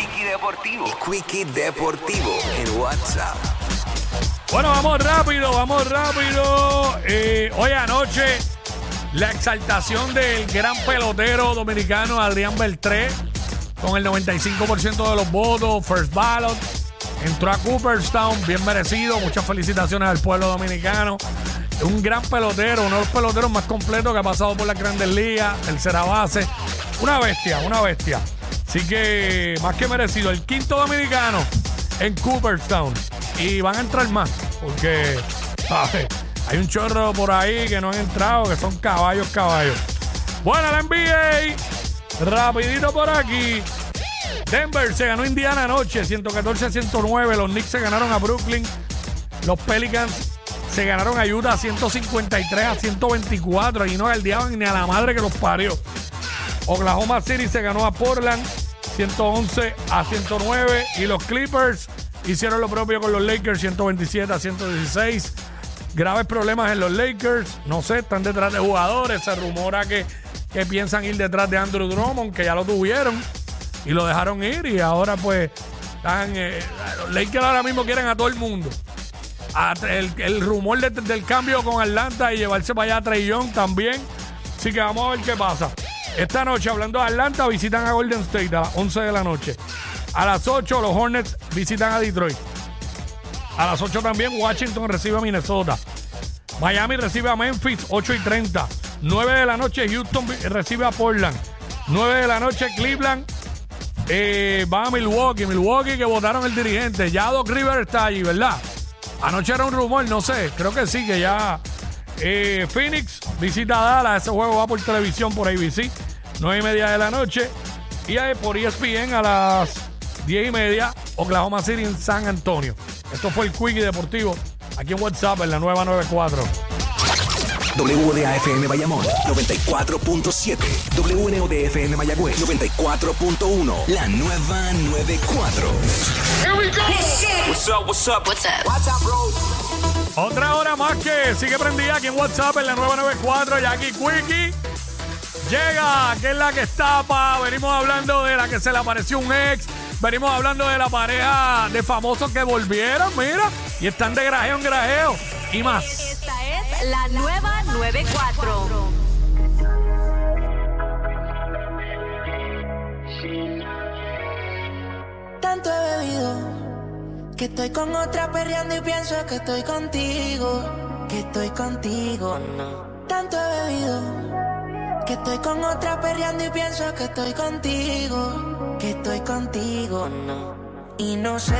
Quickie Deportivo. El Quickie Deportivo en WhatsApp. Bueno, vamos rápido, vamos rápido. Eh, hoy anoche, la exaltación del gran pelotero dominicano Adrián Beltré, con el 95% de los votos, first ballot. Entró a Cooperstown, bien merecido. Muchas felicitaciones al pueblo dominicano. Un gran pelotero, uno de los peloteros más completos que ha pasado por las grandes ligas, tercera base. Una bestia, una bestia. Así que más que merecido. El quinto dominicano en Cooperstown. Y van a entrar más, porque hay un chorro por ahí que no han entrado, que son caballos, caballos. Bueno, la NBA. Rapidito por aquí. Denver se ganó Indiana anoche, 114-109. Los Knicks se ganaron a Brooklyn. Los Pelicans se ganaron a Utah 153 a 124. Y no galdeaban ni a la madre que los parió. Oklahoma City se ganó a Portland 111 a 109. Y los Clippers hicieron lo propio con los Lakers 127 a 116. Graves problemas en los Lakers. No sé, están detrás de jugadores. Se rumora que, que piensan ir detrás de Andrew Drummond, que ya lo tuvieron y lo dejaron ir y ahora pues están eh, los Lakers ahora mismo quieren a todo el mundo el, el rumor de- del cambio con Atlanta y llevarse para allá a Trey Young también así que vamos a ver qué pasa esta noche hablando de Atlanta visitan a Golden State a las 11 de la noche a las 8 los Hornets visitan a Detroit a las 8 también Washington recibe a Minnesota Miami recibe a Memphis 8 y 30. 9 de la noche Houston recibe a Portland. 9 de la noche Cleveland eh, va a Milwaukee. Milwaukee que votaron el dirigente. Ya Doc River está allí, ¿verdad? Anoche era un rumor, no sé. Creo que sí, que ya eh, Phoenix visita a Dallas. Ese juego va por televisión por ABC. 9 y media de la noche. Y eh, por ESPN a las 10 y media Oklahoma City en San Antonio. Esto fue el Quickie Deportivo aquí en WhatsApp en la nueva 94. WDAFM Bayamón 94.7. WNODFM Mayagüez 94.1. La nueva 94. What's up, what's up? What's up? Otra hora más que sigue prendida aquí en WhatsApp en la 994, Jackie Quickie. Llega, que es la que estapa. Venimos hablando de la que se le apareció un ex. Venimos hablando de la pareja de famosos que volvieron, mira. Y están de grajeo en grajeo. Y más. Esta es la nueva 94. Tanto he bebido que estoy con otra perreando y pienso que estoy contigo, que estoy contigo, no. Tanto he bebido que estoy con otra perreando y pienso que estoy contigo, que estoy contigo, no. Y no sé